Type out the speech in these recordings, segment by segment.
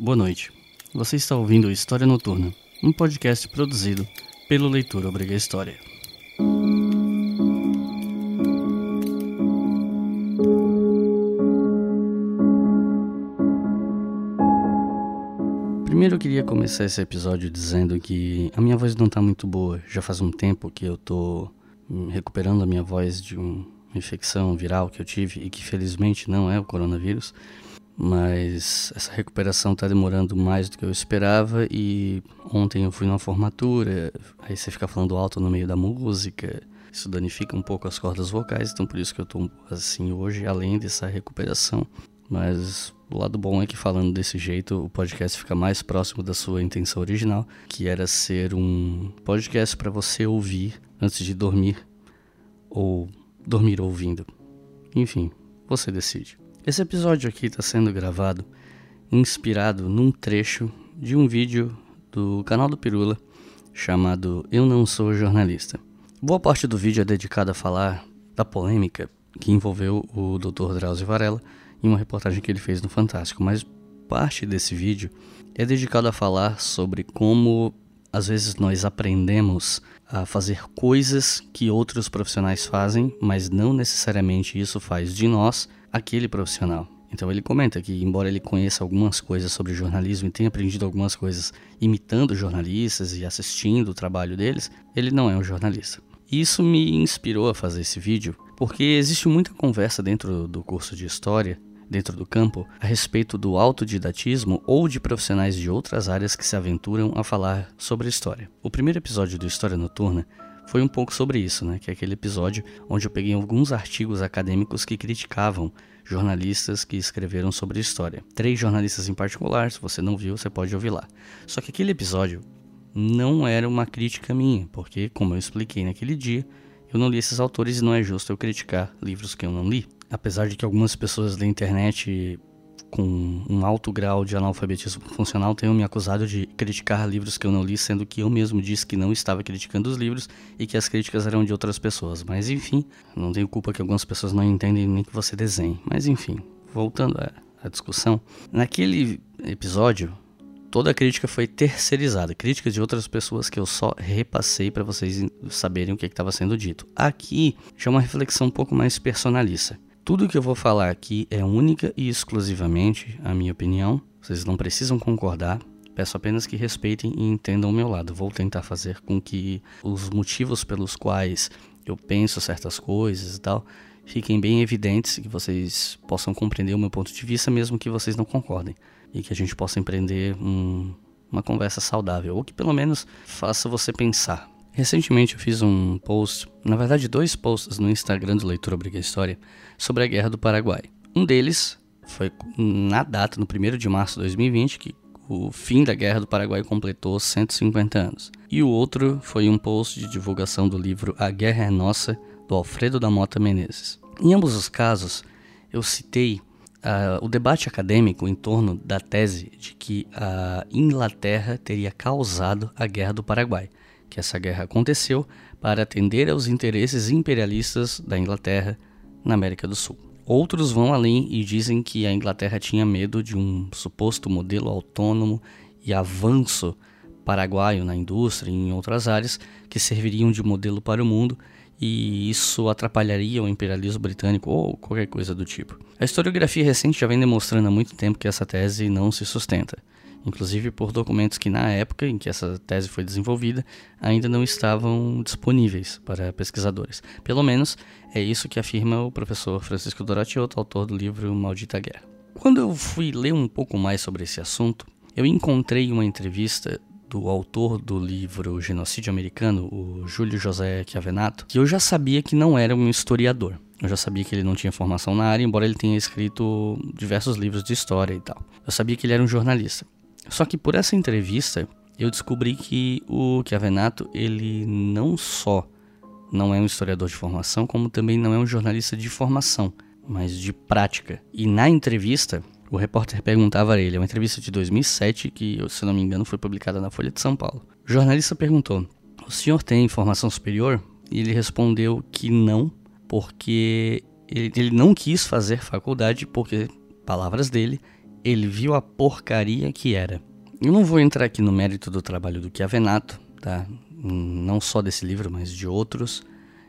Boa noite. Você está ouvindo História Noturna, um podcast produzido pelo Leitura Obriga História. Primeiro eu queria começar esse episódio dizendo que a minha voz não está muito boa. Já faz um tempo que eu estou recuperando a minha voz de uma infecção viral que eu tive e que felizmente não é o coronavírus mas essa recuperação está demorando mais do que eu esperava e ontem eu fui numa formatura, aí você fica falando alto no meio da música, isso danifica um pouco as cordas vocais, então por isso que eu estou assim hoje, além dessa recuperação. Mas o lado bom é que falando desse jeito, o podcast fica mais próximo da sua intenção original, que era ser um podcast para você ouvir antes de dormir ou dormir ouvindo. Enfim, você decide. Esse episódio aqui está sendo gravado inspirado num trecho de um vídeo do canal do Pirula chamado Eu Não Sou Jornalista. Boa parte do vídeo é dedicada a falar da polêmica que envolveu o Dr. Drauzio Varela em uma reportagem que ele fez no Fantástico, mas parte desse vídeo é dedicado a falar sobre como às vezes nós aprendemos a fazer coisas que outros profissionais fazem, mas não necessariamente isso faz de nós aquele profissional. Então ele comenta que, embora ele conheça algumas coisas sobre jornalismo e tenha aprendido algumas coisas imitando jornalistas e assistindo o trabalho deles, ele não é um jornalista. Isso me inspirou a fazer esse vídeo porque existe muita conversa dentro do curso de História, dentro do campo, a respeito do autodidatismo ou de profissionais de outras áreas que se aventuram a falar sobre história. O primeiro episódio do História Noturna foi um pouco sobre isso, né? Que é aquele episódio onde eu peguei alguns artigos acadêmicos que criticavam jornalistas que escreveram sobre história. Três jornalistas em particular, se você não viu, você pode ouvir lá. Só que aquele episódio não era uma crítica minha, porque, como eu expliquei naquele dia, eu não li esses autores e não é justo eu criticar livros que eu não li. Apesar de que algumas pessoas da internet com um alto grau de analfabetismo funcional tenham me acusado de criticar livros que eu não li, sendo que eu mesmo disse que não estava criticando os livros e que as críticas eram de outras pessoas. Mas enfim, não tenho culpa que algumas pessoas não entendem nem que você desenhe. Mas enfim, voltando à, à discussão, naquele episódio toda a crítica foi terceirizada, críticas de outras pessoas que eu só repassei para vocês saberem o que estava sendo dito. Aqui já é uma reflexão um pouco mais personalista. Tudo que eu vou falar aqui é única e exclusivamente a minha opinião. Vocês não precisam concordar. Peço apenas que respeitem e entendam o meu lado. Vou tentar fazer com que os motivos pelos quais eu penso certas coisas e tal fiquem bem evidentes que vocês possam compreender o meu ponto de vista, mesmo que vocês não concordem. E que a gente possa empreender um, uma conversa saudável, ou que pelo menos faça você pensar. Recentemente eu fiz um post, na verdade dois posts no Instagram do Leitura Obriga História, sobre a Guerra do Paraguai. Um deles foi na data, no 1 de março de 2020, que o fim da Guerra do Paraguai completou 150 anos. E o outro foi um post de divulgação do livro A Guerra é Nossa, do Alfredo da Mota Menezes. Em ambos os casos, eu citei uh, o debate acadêmico em torno da tese de que a Inglaterra teria causado a Guerra do Paraguai que essa guerra aconteceu para atender aos interesses imperialistas da Inglaterra na América do Sul. Outros vão além e dizem que a Inglaterra tinha medo de um suposto modelo autônomo e avanço paraguaio na indústria e em outras áreas que serviriam de modelo para o mundo e isso atrapalharia o imperialismo britânico ou qualquer coisa do tipo. A historiografia recente já vem demonstrando há muito tempo que essa tese não se sustenta inclusive por documentos que na época em que essa tese foi desenvolvida ainda não estavam disponíveis para pesquisadores. Pelo menos é isso que afirma o professor Francisco Doratiotto, autor do livro Maldita Guerra. Quando eu fui ler um pouco mais sobre esse assunto, eu encontrei uma entrevista do autor do livro Genocídio Americano, o Júlio José Chiavenato, que eu já sabia que não era um historiador. Eu já sabia que ele não tinha formação na área, embora ele tenha escrito diversos livros de história e tal. Eu sabia que ele era um jornalista. Só que por essa entrevista eu descobri que o Chiavenato ele não só não é um historiador de formação, como também não é um jornalista de formação, mas de prática. E na entrevista, o repórter perguntava a ele, é uma entrevista de 2007 que, se não me engano, foi publicada na Folha de São Paulo. O jornalista perguntou: "O senhor tem formação superior?" E ele respondeu que não, porque ele, ele não quis fazer faculdade porque, palavras dele, ele viu a porcaria que era. Eu não vou entrar aqui no mérito do trabalho do Chiavenato, tá? Não só desse livro, mas de outros.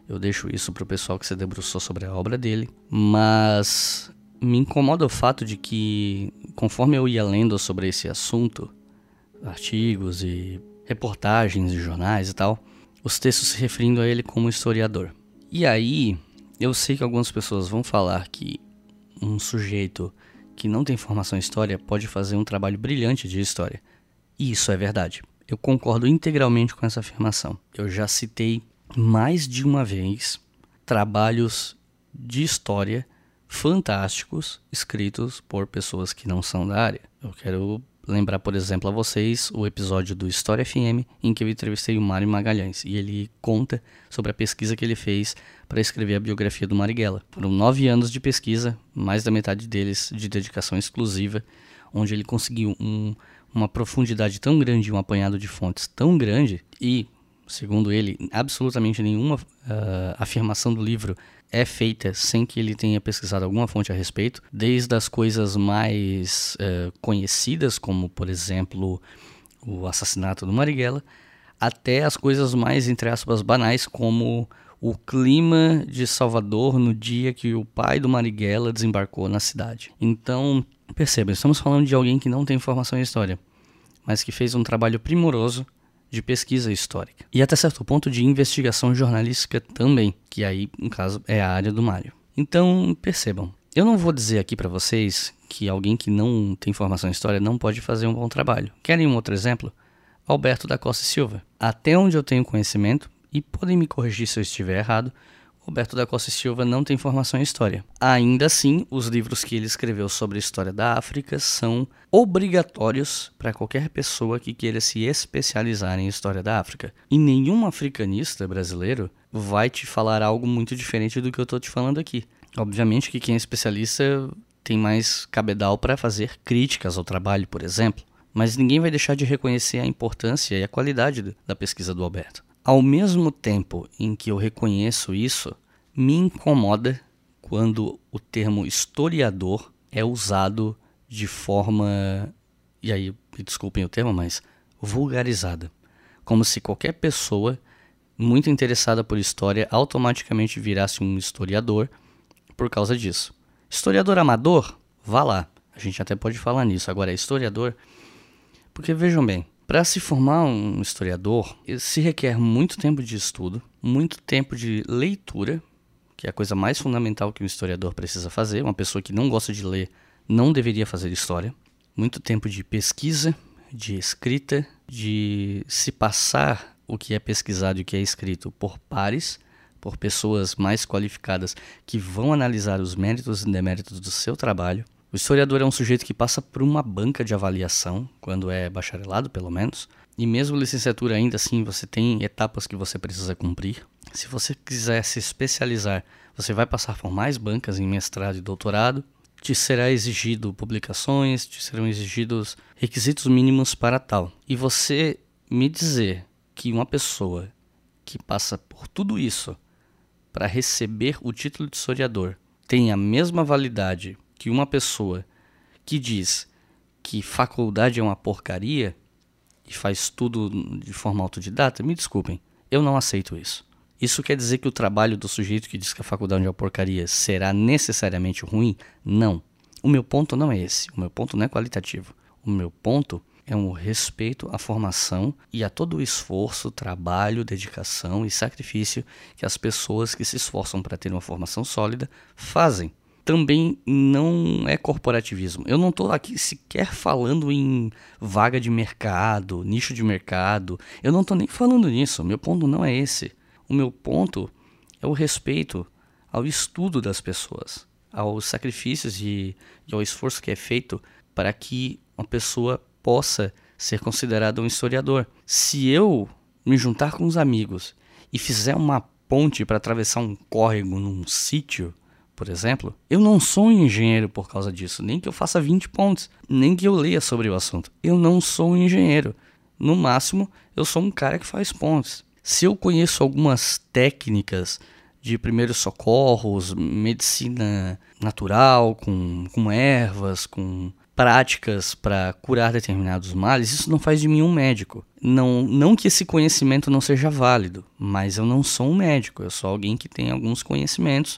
Eu deixo isso para o pessoal que se debruçou sobre a obra dele. Mas me incomoda o fato de que, conforme eu ia lendo sobre esse assunto, artigos e reportagens de jornais e tal, os textos se referindo a ele como historiador. E aí, eu sei que algumas pessoas vão falar que um sujeito que não tem formação em história pode fazer um trabalho brilhante de história. E isso é verdade. Eu concordo integralmente com essa afirmação. Eu já citei mais de uma vez trabalhos de história fantásticos escritos por pessoas que não são da área. Eu quero lembrar, por exemplo, a vocês o episódio do História FM em que eu entrevistei o Mário Magalhães e ele conta sobre a pesquisa que ele fez para escrever a biografia do Marighella. Foram nove anos de pesquisa, mais da metade deles de dedicação exclusiva, onde ele conseguiu um, uma profundidade tão grande, um apanhado de fontes tão grande e, segundo ele, absolutamente nenhuma uh, afirmação do livro é feita sem que ele tenha pesquisado alguma fonte a respeito, desde as coisas mais uh, conhecidas, como por exemplo o assassinato do Marighella, até as coisas mais, entre aspas, banais, como o clima de Salvador no dia que o pai do Marighella desembarcou na cidade. Então, perceba, estamos falando de alguém que não tem formação em história, mas que fez um trabalho primoroso de pesquisa histórica e até certo ponto de investigação jornalística também, que aí, no caso, é a área do Mário. Então, percebam, eu não vou dizer aqui para vocês que alguém que não tem formação em história não pode fazer um bom trabalho. Querem um outro exemplo? Alberto da Costa Silva. Até onde eu tenho conhecimento, e podem me corrigir se eu estiver errado, Roberto da Costa Silva não tem formação em história. Ainda assim, os livros que ele escreveu sobre a história da África são obrigatórios para qualquer pessoa que queira se especializar em história da África. E nenhum africanista brasileiro vai te falar algo muito diferente do que eu estou te falando aqui. Obviamente que quem é especialista tem mais cabedal para fazer críticas ao trabalho, por exemplo, mas ninguém vai deixar de reconhecer a importância e a qualidade da pesquisa do Alberto. Ao mesmo tempo em que eu reconheço isso, me incomoda quando o termo historiador é usado de forma, e aí desculpem o termo, mas vulgarizada. Como se qualquer pessoa muito interessada por história automaticamente virasse um historiador por causa disso. Historiador amador? Vá lá. A gente até pode falar nisso. Agora, historiador. Porque vejam bem, para se formar um historiador, se requer muito tempo de estudo, muito tempo de leitura, que é a coisa mais fundamental que um historiador precisa fazer. Uma pessoa que não gosta de ler não deveria fazer história. Muito tempo de pesquisa, de escrita, de se passar o que é pesquisado e o que é escrito por pares, por pessoas mais qualificadas que vão analisar os méritos e deméritos do seu trabalho. O historiador é um sujeito que passa por uma banca de avaliação, quando é bacharelado, pelo menos. E mesmo licenciatura, ainda assim, você tem etapas que você precisa cumprir. Se você quiser se especializar, você vai passar por mais bancas em mestrado e doutorado. Te será exigido publicações, te serão exigidos requisitos mínimos para tal. E você me dizer que uma pessoa que passa por tudo isso para receber o título de historiador tem a mesma validade que uma pessoa que diz que faculdade é uma porcaria e faz tudo de forma autodidata, me desculpem, eu não aceito isso. Isso quer dizer que o trabalho do sujeito que diz que a faculdade é uma porcaria será necessariamente ruim? Não. O meu ponto não é esse. O meu ponto não é qualitativo. O meu ponto é um respeito à formação e a todo o esforço, trabalho, dedicação e sacrifício que as pessoas que se esforçam para ter uma formação sólida fazem também não é corporativismo. Eu não estou aqui sequer falando em vaga de mercado, nicho de mercado. Eu não estou nem falando nisso. Meu ponto não é esse. O meu ponto é o respeito ao estudo das pessoas, aos sacrifícios e, e ao esforço que é feito para que uma pessoa possa ser considerada um historiador. Se eu me juntar com os amigos e fizer uma ponte para atravessar um córrego num sítio, por exemplo, eu não sou um engenheiro por causa disso, nem que eu faça 20 pontos, nem que eu leia sobre o assunto. Eu não sou um engenheiro. No máximo, eu sou um cara que faz pontes. Se eu conheço algumas técnicas de primeiros socorros, medicina natural, com, com ervas, com práticas para curar determinados males, isso não faz de mim um médico. Não, não que esse conhecimento não seja válido, mas eu não sou um médico, eu sou alguém que tem alguns conhecimentos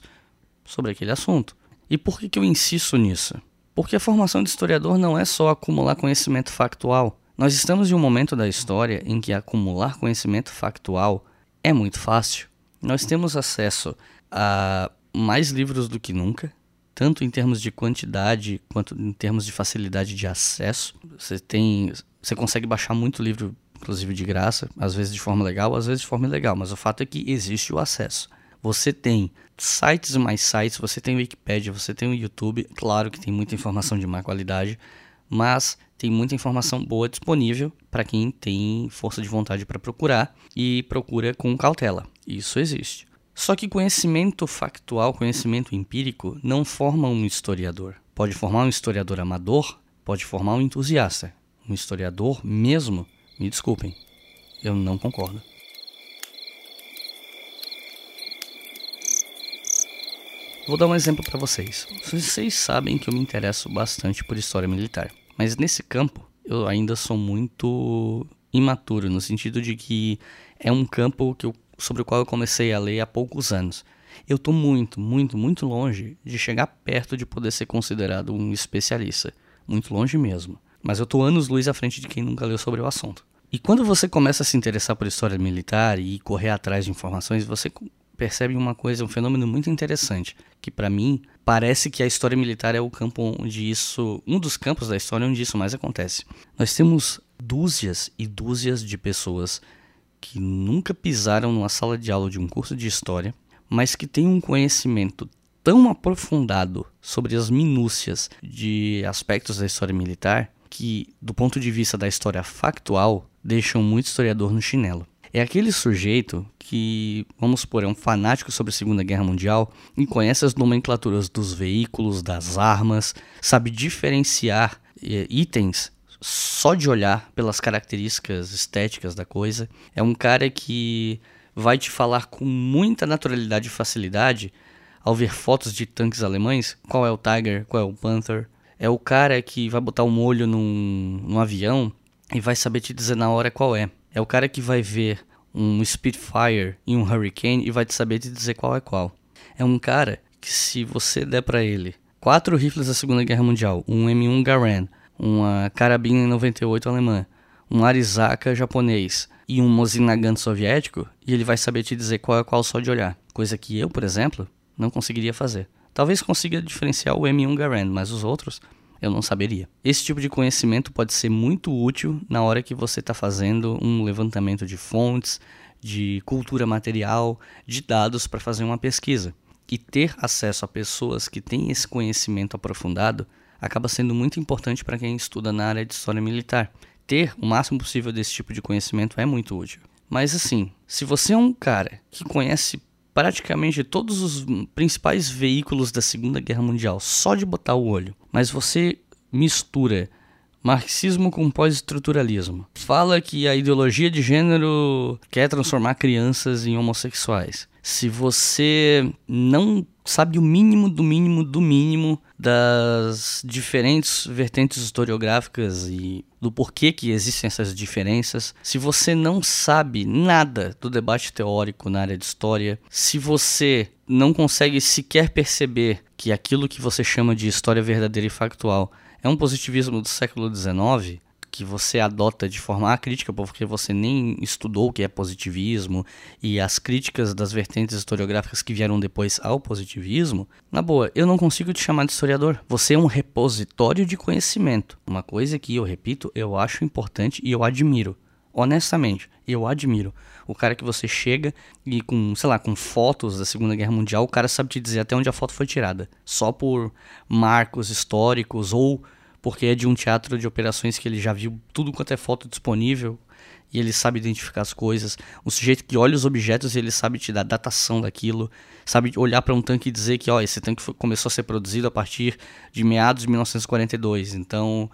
sobre aquele assunto. E por que, que eu insisto nisso? Porque a formação de historiador não é só acumular conhecimento factual. Nós estamos em um momento da história em que acumular conhecimento factual é muito fácil. Nós temos acesso a mais livros do que nunca, tanto em termos de quantidade quanto em termos de facilidade de acesso. Você tem, você consegue baixar muito livro, inclusive de graça, às vezes de forma legal, às vezes de forma ilegal, mas o fato é que existe o acesso. Você tem sites mais sites, você tem o Wikipedia, você tem o YouTube, claro que tem muita informação de má qualidade, mas tem muita informação boa disponível para quem tem força de vontade para procurar e procura com cautela. Isso existe. Só que conhecimento factual, conhecimento empírico, não forma um historiador. Pode formar um historiador amador, pode formar um entusiasta. Um historiador mesmo, me desculpem, eu não concordo. Vou dar um exemplo para vocês. Vocês sabem que eu me interesso bastante por história militar, mas nesse campo eu ainda sou muito imaturo, no sentido de que é um campo eu sobre o qual eu comecei a ler há poucos anos. Eu estou muito, muito, muito longe de chegar perto de poder ser considerado um especialista. Muito longe mesmo. Mas eu estou anos luz à frente de quem nunca leu sobre o assunto. E quando você começa a se interessar por história militar e correr atrás de informações, você percebe uma coisa, um fenômeno muito interessante, que para mim parece que a história militar é o campo onde isso, um dos campos da história onde isso mais acontece. Nós temos dúzias e dúzias de pessoas que nunca pisaram numa sala de aula de um curso de história, mas que têm um conhecimento tão aprofundado sobre as minúcias de aspectos da história militar que, do ponto de vista da história factual, deixam muito historiador no chinelo. É aquele sujeito que, vamos supor, é um fanático sobre a Segunda Guerra Mundial e conhece as nomenclaturas dos veículos, das armas, sabe diferenciar eh, itens só de olhar pelas características estéticas da coisa. É um cara que vai te falar com muita naturalidade e facilidade ao ver fotos de tanques alemães qual é o Tiger, qual é o Panther. É o cara que vai botar um olho num, num avião e vai saber te dizer na hora qual é. É o cara que vai ver um Spitfire e um Hurricane e vai te saber te dizer qual é qual. É um cara que se você der para ele quatro rifles da Segunda Guerra Mundial, um M1 Garand, uma carabina 98 alemã, um Arizaka japonês e um Mosin Nagant soviético, e ele vai saber te dizer qual é qual só de olhar. Coisa que eu, por exemplo, não conseguiria fazer. Talvez consiga diferenciar o M1 Garand, mas os outros eu não saberia. Esse tipo de conhecimento pode ser muito útil na hora que você está fazendo um levantamento de fontes, de cultura material, de dados para fazer uma pesquisa. E ter acesso a pessoas que têm esse conhecimento aprofundado acaba sendo muito importante para quem estuda na área de história militar. Ter o máximo possível desse tipo de conhecimento é muito útil. Mas assim, se você é um cara que conhece praticamente todos os principais veículos da Segunda Guerra Mundial só de botar o olho, mas você mistura marxismo com pós-estruturalismo. Fala que a ideologia de gênero quer transformar crianças em homossexuais. Se você não sabe o mínimo do mínimo do mínimo das diferentes vertentes historiográficas e do porquê que existem essas diferenças. Se você não sabe nada do debate teórico na área de história, se você não consegue sequer perceber que aquilo que você chama de história verdadeira e factual é um positivismo do século XIX, que você adota de forma crítica, porque você nem estudou o que é positivismo e as críticas das vertentes historiográficas que vieram depois ao positivismo, na boa, eu não consigo te chamar de historiador. Você é um repositório de conhecimento. Uma coisa que eu repito, eu acho importante e eu admiro. Honestamente, eu admiro. O cara que você chega e com, sei lá, com fotos da Segunda Guerra Mundial, o cara sabe te dizer até onde a foto foi tirada. Só por marcos históricos ou porque é de um teatro de operações que ele já viu tudo quanto é foto disponível e ele sabe identificar as coisas. O sujeito que olha os objetos, ele sabe te dar datação daquilo, sabe olhar para um tanque e dizer que ó, esse tanque foi, começou a ser produzido a partir de meados de 1942. Então,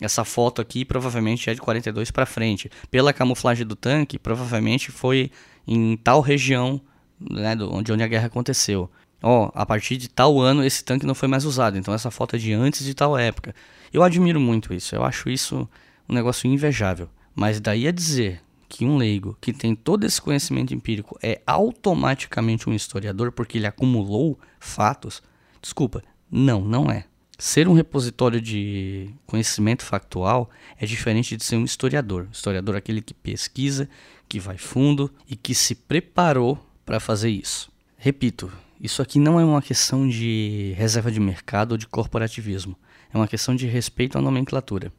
essa foto aqui provavelmente é de 42 para frente. Pela camuflagem do tanque, provavelmente foi em tal região né, de onde a guerra aconteceu. Ó, a partir de tal ano esse tanque não foi mais usado, então essa foto é de antes de tal época. Eu admiro muito isso, eu acho isso um negócio invejável. Mas daí a dizer que um leigo que tem todo esse conhecimento empírico é automaticamente um historiador porque ele acumulou fatos, desculpa, não, não é. Ser um repositório de conhecimento factual é diferente de ser um historiador. Historiador é aquele que pesquisa, que vai fundo e que se preparou para fazer isso. Repito, isso aqui não é uma questão de reserva de mercado ou de corporativismo. É uma questão de respeito à nomenclatura.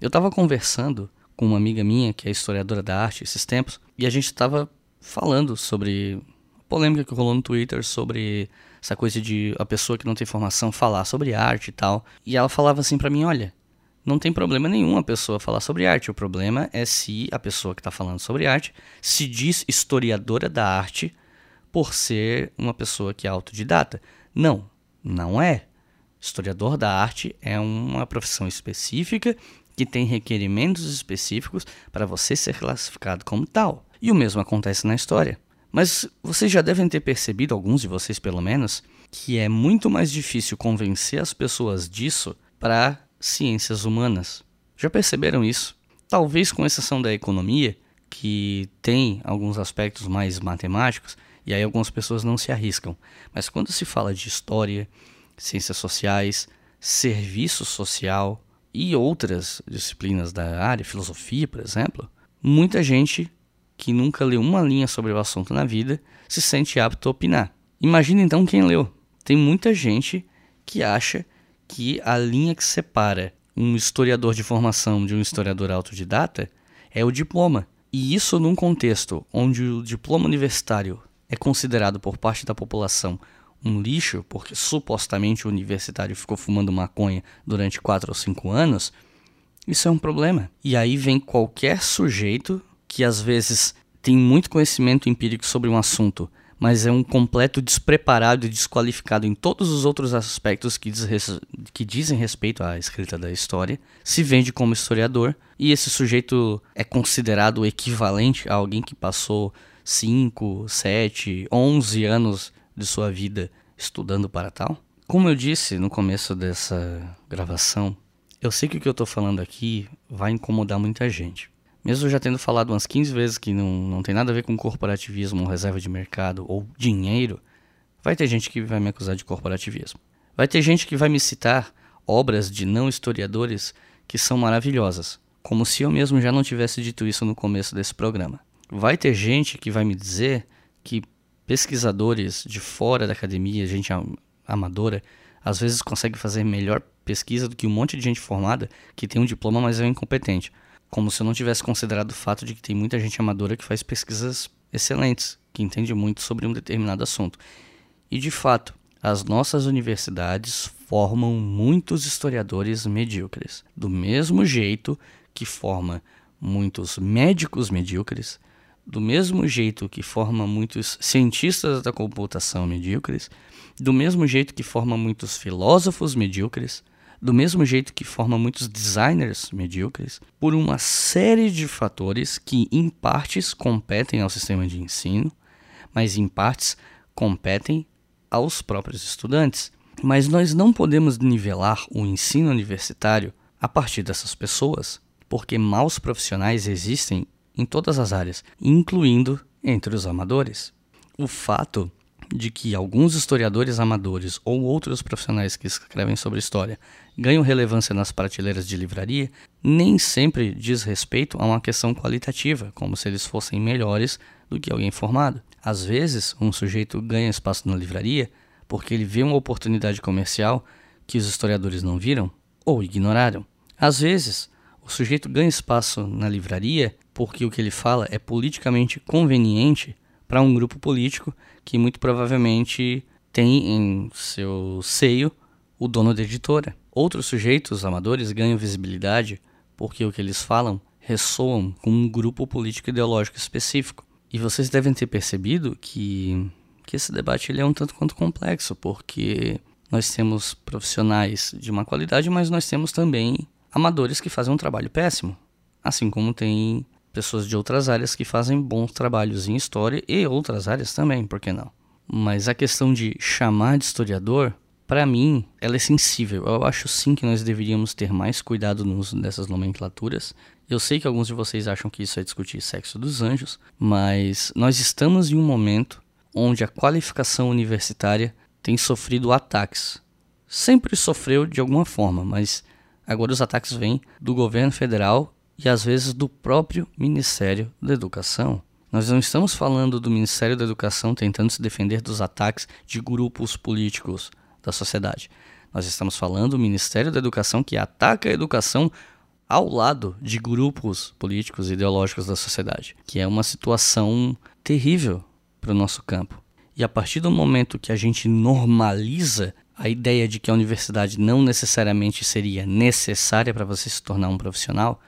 Eu estava conversando com uma amiga minha, que é historiadora da arte, esses tempos, e a gente estava falando sobre a polêmica que rolou no Twitter sobre essa coisa de a pessoa que não tem formação falar sobre arte e tal. E ela falava assim para mim, olha, não tem problema nenhum a pessoa falar sobre arte. O problema é se a pessoa que está falando sobre arte se diz historiadora da arte por ser uma pessoa que é autodidata. Não, não é. Historiador da arte é uma profissão específica que tem requerimentos específicos para você ser classificado como tal. E o mesmo acontece na história. Mas vocês já devem ter percebido, alguns de vocês pelo menos, que é muito mais difícil convencer as pessoas disso para ciências humanas. Já perceberam isso? Talvez com exceção da economia, que tem alguns aspectos mais matemáticos, e aí algumas pessoas não se arriscam. Mas quando se fala de história, ciências sociais, serviço social e outras disciplinas da área, filosofia, por exemplo, muita gente que nunca leu uma linha sobre o assunto na vida se sente apto a opinar. Imagina então quem leu. Tem muita gente que acha que a linha que separa um historiador de formação de um historiador autodidata é o diploma. E isso num contexto onde o diploma universitário é considerado por parte da população um lixo, porque supostamente o universitário ficou fumando maconha durante 4 ou 5 anos, isso é um problema. E aí vem qualquer sujeito que às vezes tem muito conhecimento empírico sobre um assunto, mas é um completo despreparado e desqualificado em todos os outros aspectos que, diz que dizem respeito à escrita da história, se vende como historiador, e esse sujeito é considerado equivalente a alguém que passou 5, 7, 11 anos de sua vida estudando para tal? Como eu disse no começo dessa gravação, eu sei que o que eu estou falando aqui vai incomodar muita gente. Mesmo já tendo falado umas 15 vezes que não, não tem nada a ver com corporativismo reserva de mercado ou dinheiro, vai ter gente que vai me acusar de corporativismo. Vai ter gente que vai me citar obras de não historiadores que são maravilhosas, como se eu mesmo já não tivesse dito isso no começo desse programa. Vai ter gente que vai me dizer que pesquisadores de fora da academia, gente amadora, às vezes consegue fazer melhor pesquisa do que um monte de gente formada que tem um diploma, mas é incompetente como se eu não tivesse considerado o fato de que tem muita gente amadora que faz pesquisas excelentes, que entende muito sobre um determinado assunto. E de fato, as nossas universidades formam muitos historiadores medíocres, do mesmo jeito que forma muitos médicos medíocres, do mesmo jeito que forma muitos cientistas da computação medíocres, do mesmo jeito que forma muitos filósofos medíocres, do mesmo jeito que forma muitos designers medíocres, por uma série de fatores que, em partes, competem ao sistema de ensino, mas em partes competem aos próprios estudantes. Mas nós não podemos nivelar o ensino universitário a partir dessas pessoas, porque maus profissionais existem em todas as áreas, incluindo entre os amadores. O fato de que alguns historiadores amadores ou outros profissionais que escrevem sobre história ganham relevância nas prateleiras de livraria nem sempre diz respeito a uma questão qualitativa, como se eles fossem melhores do que alguém formado. Às vezes, um sujeito ganha espaço na livraria porque ele vê uma oportunidade comercial que os historiadores não viram ou ignoraram. Às vezes, o sujeito ganha espaço na livraria porque o que ele fala é politicamente conveniente para um grupo político que muito provavelmente tem em seu seio o dono da editora. Outros sujeitos amadores ganham visibilidade porque o que eles falam ressoam com um grupo político ideológico específico. E vocês devem ter percebido que, que esse debate ele é um tanto quanto complexo, porque nós temos profissionais de uma qualidade, mas nós temos também amadores que fazem um trabalho péssimo, assim como tem pessoas de outras áreas que fazem bons trabalhos em história e outras áreas também, por que não? Mas a questão de chamar de historiador, para mim, ela é sensível. Eu acho sim que nós deveríamos ter mais cuidado no uso dessas nomenclaturas. Eu sei que alguns de vocês acham que isso é discutir sexo dos anjos, mas nós estamos em um momento onde a qualificação universitária tem sofrido ataques. Sempre sofreu de alguma forma, mas agora os ataques vêm do governo federal e às vezes do próprio Ministério da Educação. Nós não estamos falando do Ministério da Educação tentando se defender dos ataques de grupos políticos da sociedade. Nós estamos falando do Ministério da Educação que ataca a educação ao lado de grupos políticos e ideológicos da sociedade, que é uma situação terrível para o nosso campo. E a partir do momento que a gente normaliza a ideia de que a universidade não necessariamente seria necessária para você se tornar um profissional,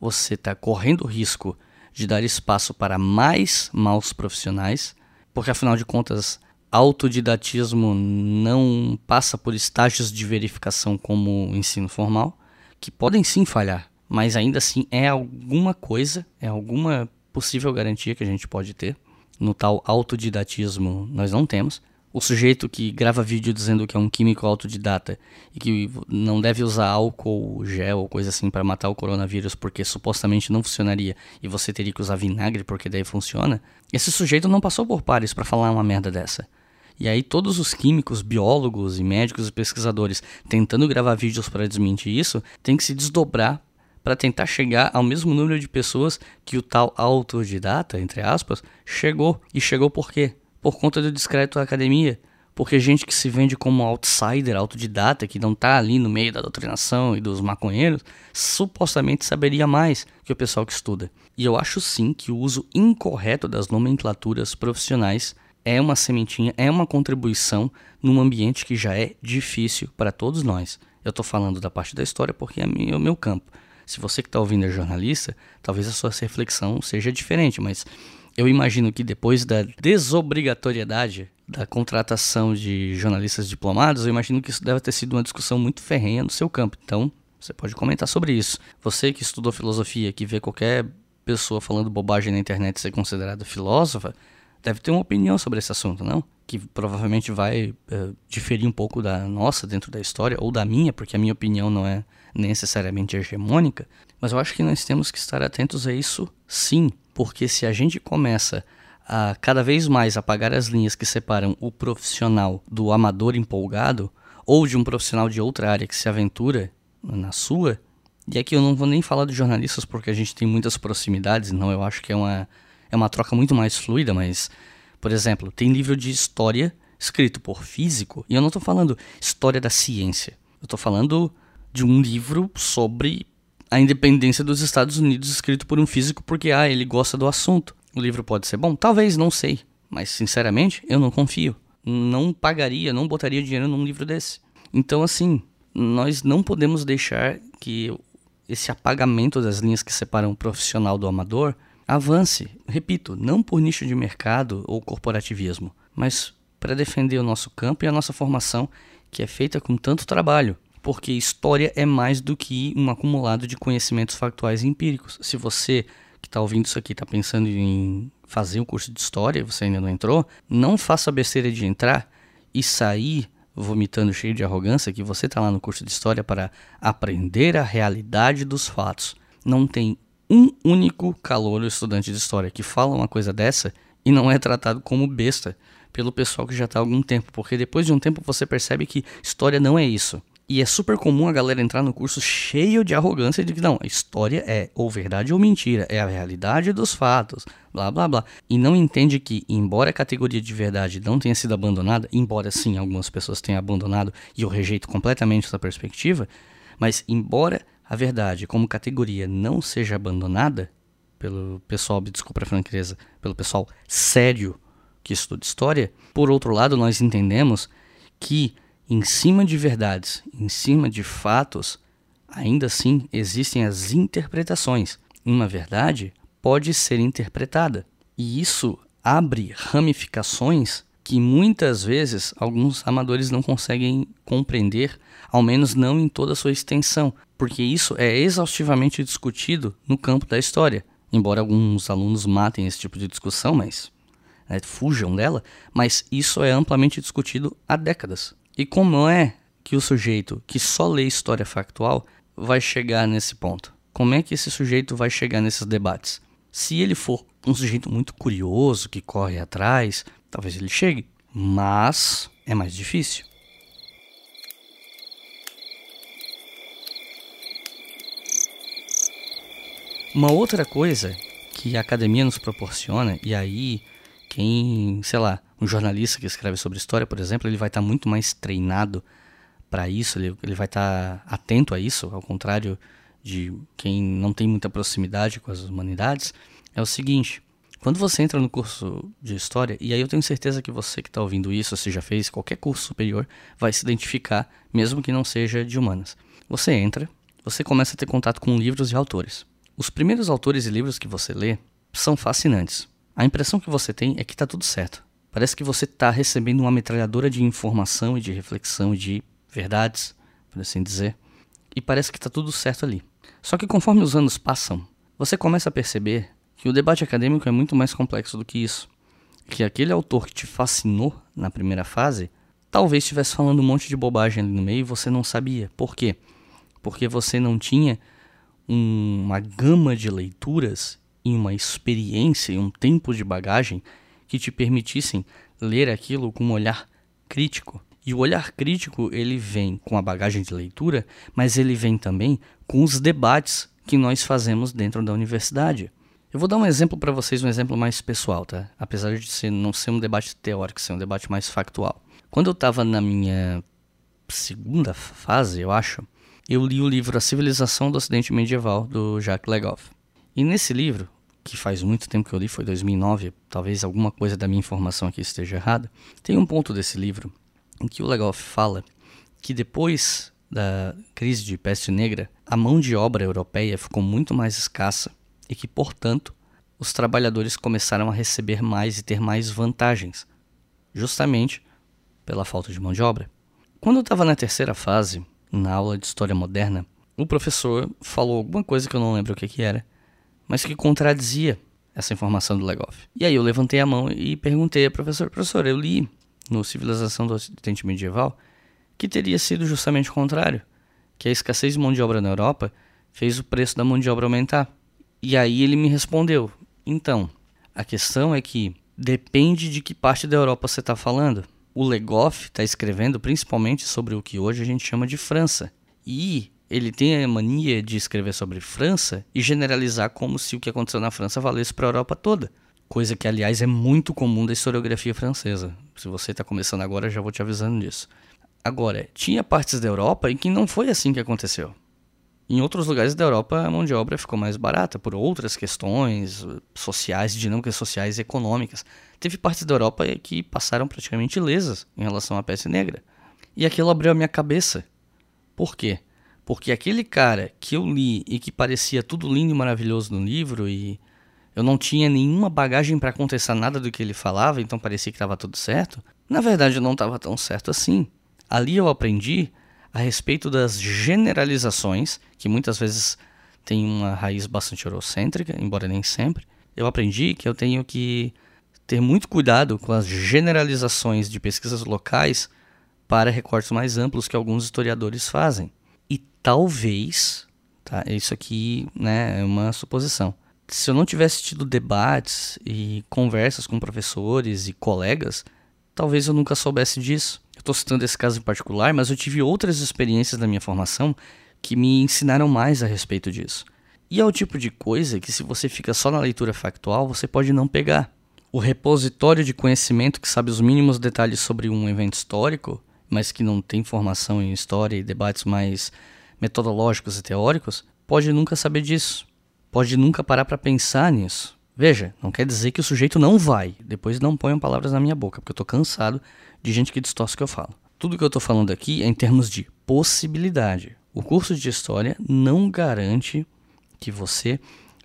você está correndo o risco de dar espaço para mais maus profissionais, porque afinal de contas, autodidatismo não passa por estágios de verificação como o ensino formal, que podem sim falhar, mas ainda assim é alguma coisa, é alguma possível garantia que a gente pode ter. No tal autodidatismo nós não temos o sujeito que grava vídeo dizendo que é um químico autodidata e que não deve usar álcool, gel ou coisa assim para matar o coronavírus porque supostamente não funcionaria e você teria que usar vinagre porque daí funciona, esse sujeito não passou por pares para falar uma merda dessa. E aí todos os químicos, biólogos e médicos e pesquisadores tentando gravar vídeos para desmentir isso, tem que se desdobrar para tentar chegar ao mesmo número de pessoas que o tal autodidata, entre aspas, chegou. E chegou por quê? Por conta do discreto da academia. Porque gente que se vende como outsider, autodidata, que não está ali no meio da doutrinação e dos maconheiros, supostamente saberia mais que o pessoal que estuda. E eu acho sim que o uso incorreto das nomenclaturas profissionais é uma sementinha, é uma contribuição num ambiente que já é difícil para todos nós. Eu estou falando da parte da história porque é o meu campo. Se você que está ouvindo é jornalista, talvez a sua reflexão seja diferente, mas eu imagino que depois da desobrigatoriedade da contratação de jornalistas diplomados, eu imagino que isso deve ter sido uma discussão muito ferrenha no seu campo. Então, você pode comentar sobre isso. Você que estudou filosofia, que vê qualquer pessoa falando bobagem na internet ser considerada filósofa, deve ter uma opinião sobre esse assunto, não? Que provavelmente vai uh, diferir um pouco da nossa dentro da história, ou da minha, porque a minha opinião não é necessariamente hegemônica. Mas eu acho que nós temos que estar atentos a isso sim, porque se a gente começa a cada vez mais apagar as linhas que separam o profissional do amador empolgado, ou de um profissional de outra área que se aventura na sua, e aqui eu não vou nem falar de jornalistas porque a gente tem muitas proximidades, não, eu acho que é uma, é uma troca muito mais fluida, mas, por exemplo, tem livro de história escrito por físico, e eu não estou falando história da ciência, eu estou falando de um livro sobre a independência dos Estados Unidos escrito por um físico porque ah, ele gosta do assunto. O livro pode ser bom? Talvez, não sei. Mas sinceramente, eu não confio. Não pagaria, não botaria dinheiro num livro desse. Então, assim, nós não podemos deixar que esse apagamento das linhas que separam o profissional do amador avance. Repito, não por nicho de mercado ou corporativismo, mas para defender o nosso campo e a nossa formação, que é feita com tanto trabalho porque história é mais do que um acumulado de conhecimentos factuais e empíricos. Se você que está ouvindo isso aqui está pensando em fazer um curso de história e você ainda não entrou, não faça a besteira de entrar e sair vomitando cheio de arrogância que você está lá no curso de história para aprender a realidade dos fatos. Não tem um único calor estudante de história que fala uma coisa dessa e não é tratado como besta pelo pessoal que já está há algum tempo, porque depois de um tempo você percebe que história não é isso. E é super comum a galera entrar no curso cheio de arrogância de que não, a história é ou verdade ou mentira, é a realidade dos fatos, blá blá blá. E não entende que, embora a categoria de verdade não tenha sido abandonada, embora sim algumas pessoas tenham abandonado e eu rejeito completamente essa perspectiva, mas embora a verdade como categoria não seja abandonada pelo pessoal, desculpa a franqueza, pelo pessoal sério que estuda história, por outro lado nós entendemos que em cima de verdades, em cima de fatos, ainda assim existem as interpretações. Uma verdade pode ser interpretada, e isso abre ramificações que muitas vezes alguns amadores não conseguem compreender, ao menos não em toda a sua extensão, porque isso é exaustivamente discutido no campo da história. Embora alguns alunos matem esse tipo de discussão, mas né, fujam dela, mas isso é amplamente discutido há décadas. E como é que o sujeito que só lê história factual vai chegar nesse ponto? Como é que esse sujeito vai chegar nesses debates? Se ele for um sujeito muito curioso, que corre atrás, talvez ele chegue, mas é mais difícil. Uma outra coisa que a academia nos proporciona, e aí quem, sei lá, um jornalista que escreve sobre história, por exemplo, ele vai estar muito mais treinado para isso, ele, ele vai estar atento a isso, ao contrário de quem não tem muita proximidade com as humanidades, é o seguinte: quando você entra no curso de história, e aí eu tenho certeza que você que está ouvindo isso, se já fez qualquer curso superior, vai se identificar, mesmo que não seja de humanas. Você entra, você começa a ter contato com livros e autores. Os primeiros autores e livros que você lê são fascinantes. A impressão que você tem é que está tudo certo. Parece que você está recebendo uma metralhadora de informação e de reflexão e de verdades, por assim dizer, e parece que está tudo certo ali. Só que conforme os anos passam, você começa a perceber que o debate acadêmico é muito mais complexo do que isso. Que aquele autor que te fascinou na primeira fase talvez estivesse falando um monte de bobagem ali no meio e você não sabia. Por quê? Porque você não tinha uma gama de leituras e uma experiência e um tempo de bagagem que te permitissem ler aquilo com um olhar crítico. E o olhar crítico, ele vem com a bagagem de leitura, mas ele vem também com os debates que nós fazemos dentro da universidade. Eu vou dar um exemplo para vocês, um exemplo mais pessoal, tá? Apesar de ser, não ser um debate teórico, ser um debate mais factual. Quando eu estava na minha segunda fase, eu acho, eu li o livro A Civilização do Ocidente Medieval, do Jacques Legoff. E nesse livro, que faz muito tempo que eu li, foi 2009, talvez alguma coisa da minha informação aqui esteja errada, tem um ponto desse livro em que o Legoff fala que depois da crise de peste negra, a mão de obra europeia ficou muito mais escassa e que, portanto, os trabalhadores começaram a receber mais e ter mais vantagens, justamente pela falta de mão de obra. Quando eu estava na terceira fase, na aula de História Moderna, o professor falou alguma coisa que eu não lembro o que, que era, mas que contradizia essa informação do Legoff. E aí eu levantei a mão e perguntei ao professor, professor, eu li no Civilização do Ocidente Medieval que teria sido justamente o contrário, que a escassez de mão de obra na Europa fez o preço da mão de obra aumentar. E aí ele me respondeu, então, a questão é que depende de que parte da Europa você está falando o Legoff está escrevendo principalmente sobre o que hoje a gente chama de França. E ele tem a mania de escrever sobre França e generalizar como se o que aconteceu na França valesse para a Europa toda. Coisa que, aliás, é muito comum da historiografia francesa. Se você está começando agora, já vou te avisando disso. Agora, tinha partes da Europa em que não foi assim que aconteceu. Em outros lugares da Europa, a mão de obra ficou mais barata por outras questões sociais, dinâmicas sociais e econômicas. Teve partes da Europa que passaram praticamente ilesas em relação à peste negra. E aquilo abriu a minha cabeça. Por quê? Porque aquele cara que eu li e que parecia tudo lindo e maravilhoso no livro e eu não tinha nenhuma bagagem para contestar nada do que ele falava, então parecia que estava tudo certo. Na verdade, não estava tão certo assim. Ali eu aprendi a respeito das generalizações, que muitas vezes têm uma raiz bastante eurocêntrica, embora nem sempre. Eu aprendi que eu tenho que ter muito cuidado com as generalizações de pesquisas locais para recortes mais amplos que alguns historiadores fazem. Talvez, tá, isso aqui né, é uma suposição. Se eu não tivesse tido debates e conversas com professores e colegas, talvez eu nunca soubesse disso. Eu estou citando esse caso em particular, mas eu tive outras experiências na minha formação que me ensinaram mais a respeito disso. E é o tipo de coisa que, se você fica só na leitura factual, você pode não pegar. O repositório de conhecimento que sabe os mínimos detalhes sobre um evento histórico, mas que não tem formação em história e debates mais metodológicos e teóricos, pode nunca saber disso. Pode nunca parar para pensar nisso. Veja, não quer dizer que o sujeito não vai. Depois não ponham palavras na minha boca, porque eu estou cansado de gente que distorce o que eu falo. Tudo que eu estou falando aqui é em termos de possibilidade. O curso de história não garante que você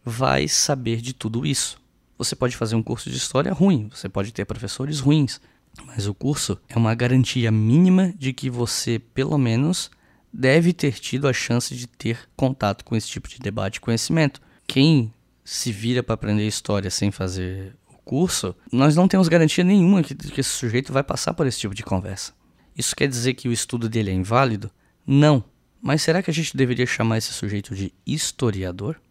vai saber de tudo isso. Você pode fazer um curso de história ruim, você pode ter professores ruins, mas o curso é uma garantia mínima de que você, pelo menos, deve ter tido a chance de ter contato com esse tipo de debate e conhecimento. Quem se vira para aprender história sem fazer o curso, nós não temos garantia nenhuma que, que esse sujeito vai passar por esse tipo de conversa. Isso quer dizer que o estudo dele é inválido? Não. Mas será que a gente deveria chamar esse sujeito de historiador?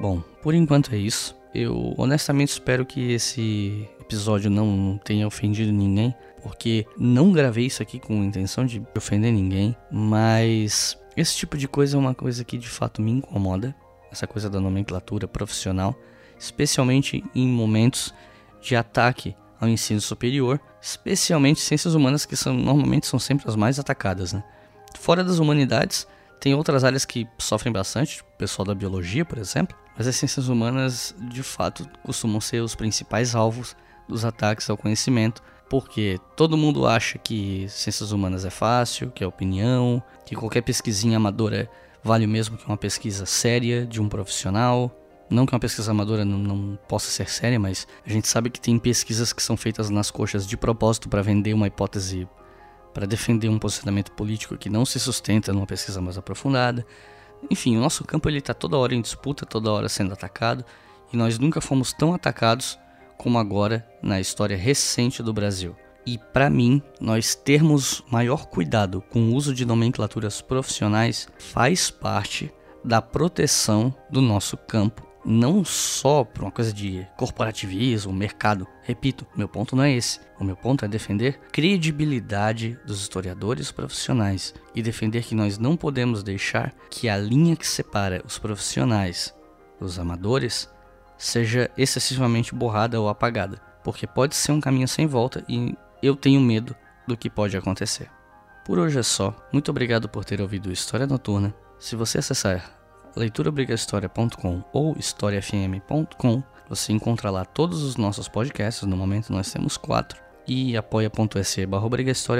Bom, por enquanto é isso. Eu honestamente espero que esse episódio não tenha ofendido ninguém, porque não gravei isso aqui com intenção de ofender ninguém, mas esse tipo de coisa é uma coisa que de fato me incomoda, essa coisa da nomenclatura profissional, especialmente em momentos de ataque ao ensino superior, especialmente ciências humanas que são normalmente são sempre as mais atacadas, né? Fora das humanidades, tem outras áreas que sofrem bastante, o pessoal da biologia, por exemplo, as ciências humanas, de fato, costumam ser os principais alvos dos ataques ao conhecimento, porque todo mundo acha que ciências humanas é fácil, que é opinião, que qualquer pesquisinha amadora vale o mesmo que uma pesquisa séria de um profissional. Não que uma pesquisa amadora não, não possa ser séria, mas a gente sabe que tem pesquisas que são feitas nas coxas de propósito para vender uma hipótese para defender um posicionamento político que não se sustenta numa pesquisa mais aprofundada. Enfim, o nosso campo ele está toda hora em disputa, toda hora sendo atacado, e nós nunca fomos tão atacados como agora na história recente do Brasil. E para mim, nós termos maior cuidado com o uso de nomenclaturas profissionais faz parte da proteção do nosso campo não só por uma coisa de corporativismo, mercado. Repito, meu ponto não é esse. O meu ponto é defender credibilidade dos historiadores profissionais e defender que nós não podemos deixar que a linha que separa os profissionais dos amadores seja excessivamente borrada ou apagada, porque pode ser um caminho sem volta e eu tenho medo do que pode acontecer. Por hoje é só. Muito obrigado por ter ouvido História Noturna. Se você acessar leituraobrigahistoria.com ou historiafm.com. Você encontra lá todos os nossos podcasts, no momento nós temos quatro. E apoia.se barra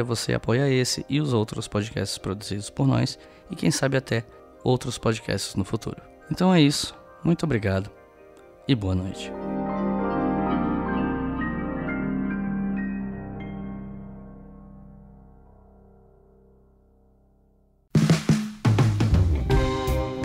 você apoia esse e os outros podcasts produzidos por nós e quem sabe até outros podcasts no futuro. Então é isso, muito obrigado e boa noite.